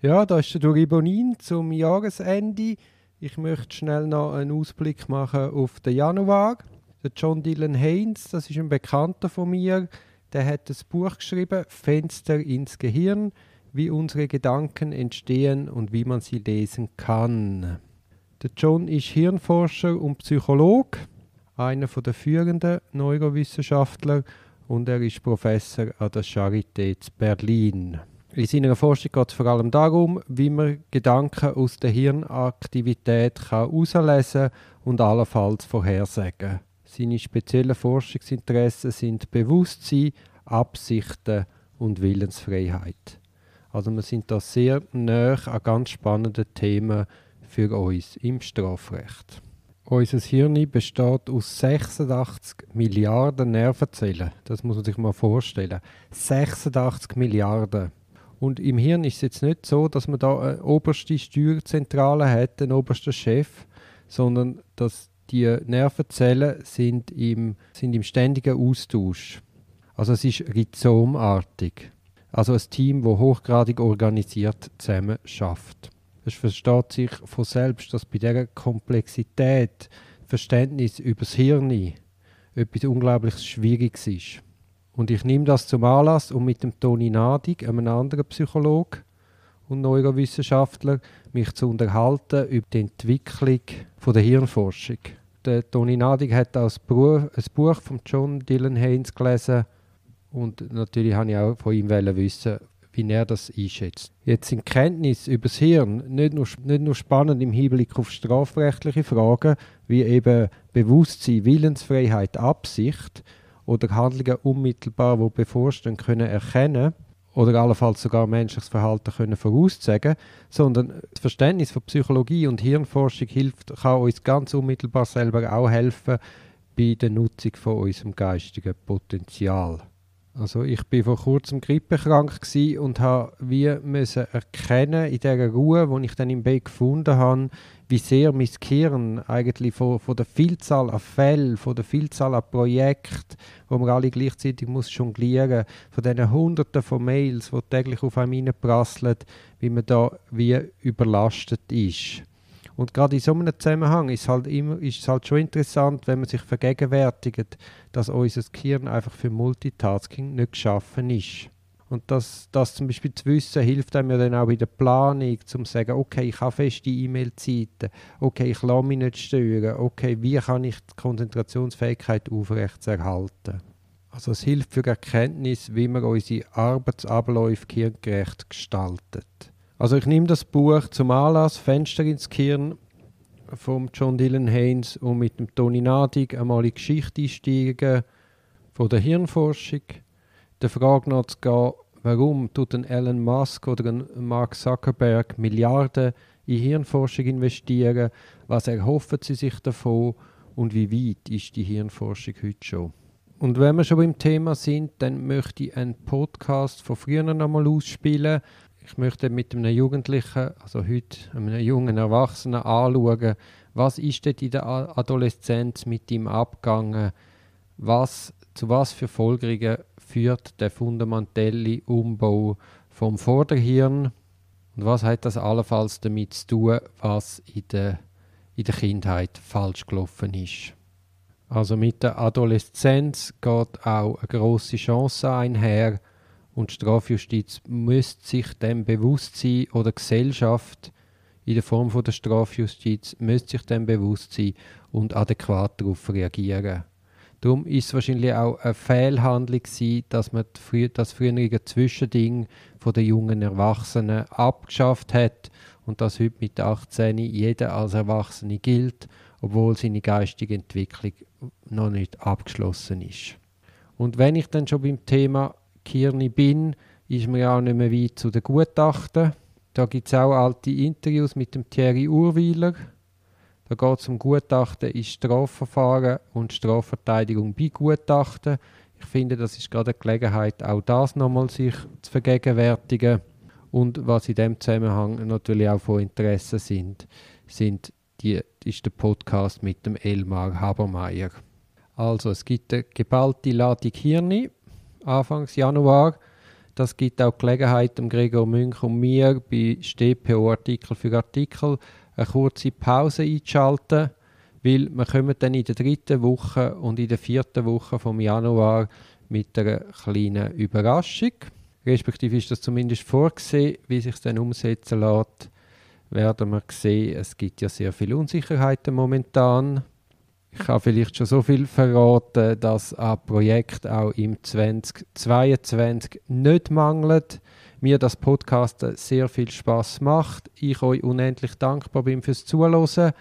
Ja, da ist der Ribonin zum Jahresende. Ich möchte schnell noch einen Ausblick machen auf den Januar. Der John Dylan Haynes, das ist ein Bekannter von mir, der hat das Buch geschrieben, Fenster ins Gehirn, wie unsere Gedanken entstehen und wie man sie lesen kann. Der John ist Hirnforscher und Psychologe, einer der führenden Neurowissenschaftler und er ist Professor an der Charité Berlin. In seiner Forschung geht es vor allem darum, wie man Gedanken aus der Hirnaktivität herauslesen und allenfalls vorhersagen. Seine speziellen Forschungsinteressen sind Bewusstsein, Absichten und Willensfreiheit. Also wir sind da sehr nah an ganz spannenden Themen für uns im Strafrecht. Unser Hirn besteht aus 86 Milliarden Nervenzellen. Das muss man sich mal vorstellen. 86 Milliarden. Und im Hirn ist es jetzt nicht so, dass man da eine oberste Steuerzentrale hat, einen obersten Chef, sondern dass die Nervenzellen sind im, sind im ständigen Austausch. Also es ist rhizomartig. Also ein Team, das hochgradig organisiert zusammen schafft. Es versteht sich von selbst, dass bei dieser Komplexität Verständnis über das Hirn etwas unglaublich Schwieriges ist. Und ich nehme das zum Anlass, um mit dem Toni Nadig, einem anderen Psychologen und Neurowissenschaftler, mich zu unterhalten über die Entwicklung der Hirnforschung. Der Toni Nadig hat das ein Buch von John Dylan Haynes gelesen und natürlich habe ich auch von ihm wissen, wie er das einschätzt. Jetzt sind Kenntnisse über das Hirn nicht nur, nicht nur spannend im Hinblick auf strafrechtliche Fragen, wie eben Bewusstsein, Willensfreiheit, Absicht, oder Handlungen unmittelbar, die bevorstehen, können erkennen oder allenfalls sogar menschliches Verhalten können voraussagen, sondern das Verständnis von Psychologie und Hirnforschung hilft, kann uns ganz unmittelbar selber auch helfen bei der Nutzung von unserem geistigen Potenzial. Also ich bin vor kurzem grippekrank und habe wie müssen erkennen in der Ruhe, wo ich dann im Bett gefunden habe, wie sehr mein Gehirn eigentlich von, von der Vielzahl an Fällen, von der Vielzahl an Projekten, wo man alle gleichzeitig muss jonglieren, von diesen Hunderten von Mails, die täglich auf einem prasseln, wie man da wie überlastet ist. Und gerade in so einem Zusammenhang ist es halt, immer, ist es halt schon interessant, wenn man sich vergegenwärtigt, dass unser Gehirn einfach für Multitasking nicht geschaffen ist. Und das, das zum Beispiel zu wissen, hilft einem ja dann auch bei der Planung, zum zu sagen, okay, ich habe feste E-Mail-Zeiten, okay, ich lasse mich nicht stören, okay, wie kann ich die Konzentrationsfähigkeit aufrechterhalten? Also es hilft für Erkenntnis, wie man unsere Arbeitsabläufe gehirngerecht gestaltet. Also ich nehme das Buch zum Anlass Fenster ins Gehirn vom John Dylan Haynes und mit dem Toni Nadig einmal in die Geschichte einsteigen von der Hirnforschung, der Frage nachzugehen, warum tut ein Elon Musk oder ein Mark Zuckerberg Milliarden in Hirnforschung investieren, was erhoffen sie sich davon? Und wie weit ist die Hirnforschung heute schon. Und wenn wir schon beim Thema sind, dann möchte ich einen Podcast von früher nochmal ausspielen, ich möchte mit einem Jugendlichen, also heute einem jungen Erwachsenen, anschauen, was ist dort in der Adoleszenz mit ihm abgegangen, was, zu was für Folgerungen führt der fundamentelle Umbau vom Vorderhirn und was hat das allenfalls damit zu tun, was in der, in der Kindheit falsch gelaufen ist. Also mit der Adoleszenz geht auch eine große Chance einher, und die Strafjustiz müsste sich dem bewusst sein, oder Gesellschaft in der Form von der Strafjustiz müsste sich dem bewusst sein und adäquat darauf reagieren. Darum ist es wahrscheinlich auch eine Fehlhandlung gewesen, dass man das frühere Zwischending von den jungen Erwachsenen abgeschafft hat und dass heute mit 18 jeder als Erwachsene gilt, obwohl seine geistige Entwicklung noch nicht abgeschlossen ist. Und wenn ich dann schon beim Thema Kirni bin, ist ja auch nicht mehr weit zu den Gutachten. Da gibt es auch alte Interviews mit dem Thierry Urwiler. Da geht es um Gutachten in Strafverfahren und Strafverteidigung bei Gutachten. Ich finde, das ist gerade eine Gelegenheit, auch das nochmal sich zu vergegenwärtigen. Und was in dem Zusammenhang natürlich auch von Interesse sind, sind die, ist der Podcast mit dem Elmar Habermeier. Also es gibt eine geballte Ladung Hirni Anfangs Januar. Das gibt auch Gelegenheit, dem Gregor Münch und mir bei StPO Artikel für Artikel eine kurze Pause einzuschalten, weil wir kommen dann in der dritten Woche und in der vierten Woche vom Januar mit einer kleinen Überraschung. Respektive ist das zumindest vorgesehen, wie sich dann umsetzen lässt, werden wir sehen. Es gibt ja sehr viele Unsicherheiten momentan. Ich kann vielleicht schon so viel verraten, dass ein Projekt auch im 2022 nicht mangelt. Mir das Podcast sehr viel Spaß macht. Ich euch unendlich dankbar bin fürs Zuhören.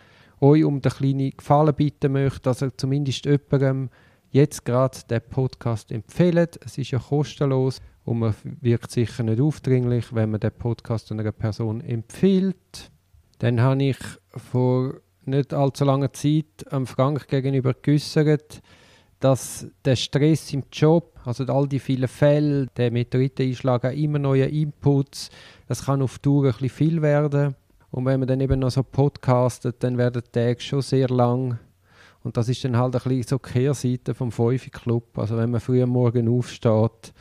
Euch um den kleinen Gefallen bitten möchte, dass ihr zumindest jemandem jetzt gerade den Podcast empfehlt. Es ist ja kostenlos und man wirkt sicher nicht aufdringlich, wenn man den Podcast einer Person empfiehlt. Dann habe ich vor nicht allzu langer Zeit am Frank gegenüber geäußert, dass der Stress im Job, also all die vielen Fälle, der Meteoriteneinschlag, auch immer neue Inputs, das kann auf Dauer ein bisschen viel werden. Und wenn man dann eben noch so podcastet, dann werden die Tage schon sehr lang. Und das ist dann halt ein bisschen so die Kehrseite vom Fünfe Club. Also wenn man früh am Morgen aufsteht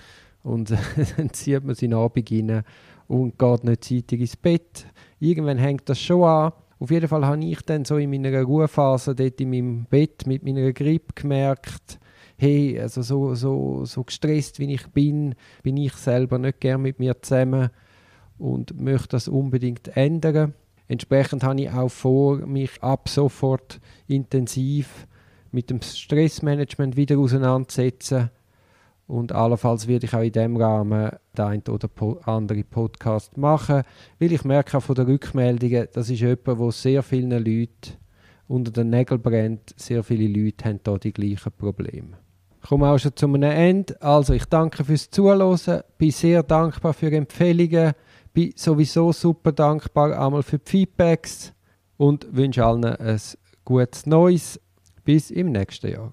und dann zieht man seinen Abend rein und geht nicht zeitig ins Bett. Irgendwann hängt das schon an. Auf jeden Fall habe ich dann so in meiner Ruhephase dort in meinem Bett mit meiner Grippe gemerkt, hey, also so, so, so gestresst wie ich bin, bin ich selber nicht gern mit mir zusammen und möchte das unbedingt ändern. Entsprechend habe ich auch vor, mich ab sofort intensiv mit dem Stressmanagement wieder auseinanderzusetzen und allenfalls werde ich auch in diesem Rahmen den einen oder anderen Podcast machen, weil ich merke auch von den Rückmeldungen, das ist jemand, wo sehr vielen Leuten unter den Nägeln brennt. Sehr viele Leute haben hier die gleichen Probleme. Ich komme auch schon zu einem Ende. Also ich danke fürs Zuhören, bin sehr dankbar für Empfehlungen, bin sowieso super dankbar einmal für die Feedbacks und wünsche allen ein gutes Neues. Bis im nächsten Jahr.